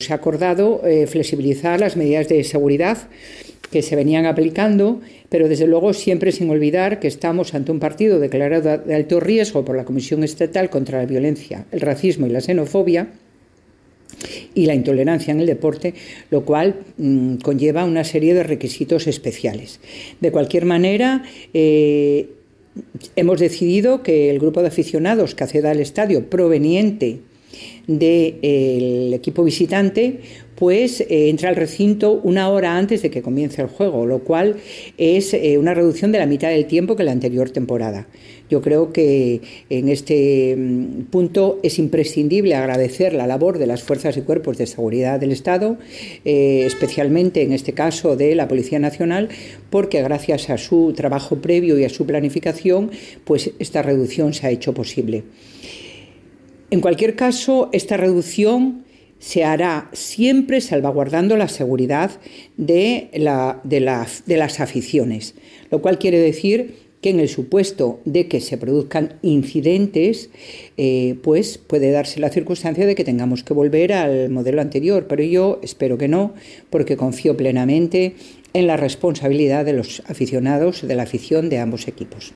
Se ha acordado eh, flexibilizar las medidas de seguridad que se venían aplicando, pero desde luego siempre sin olvidar que estamos ante un partido declarado de alto riesgo por la Comisión Estatal contra la Violencia, el Racismo y la Xenofobia y la intolerancia en el deporte, lo cual mmm, conlleva una serie de requisitos especiales. De cualquier manera, eh, hemos decidido que el grupo de aficionados que acceda al estadio proveniente del de, equipo visitante pues eh, entra al recinto una hora antes de que comience el juego, lo cual es eh, una reducción de la mitad del tiempo que la anterior temporada. Yo creo que en este mm, punto es imprescindible agradecer la labor de las fuerzas y cuerpos de seguridad del Estado, eh, especialmente en este caso de la Policía Nacional, porque gracias a su trabajo previo y a su planificación, pues esta reducción se ha hecho posible. En cualquier caso, esta reducción se hará siempre salvaguardando la seguridad de, la, de, la, de, las aficiones, lo cual quiere decir que en el supuesto de que se produzcan incidentes, eh, pues puede darse la circunstancia de que tengamos que volver al modelo anterior, pero yo espero que no, porque confío plenamente en la responsabilidad de los aficionados, de la afición de ambos equipos.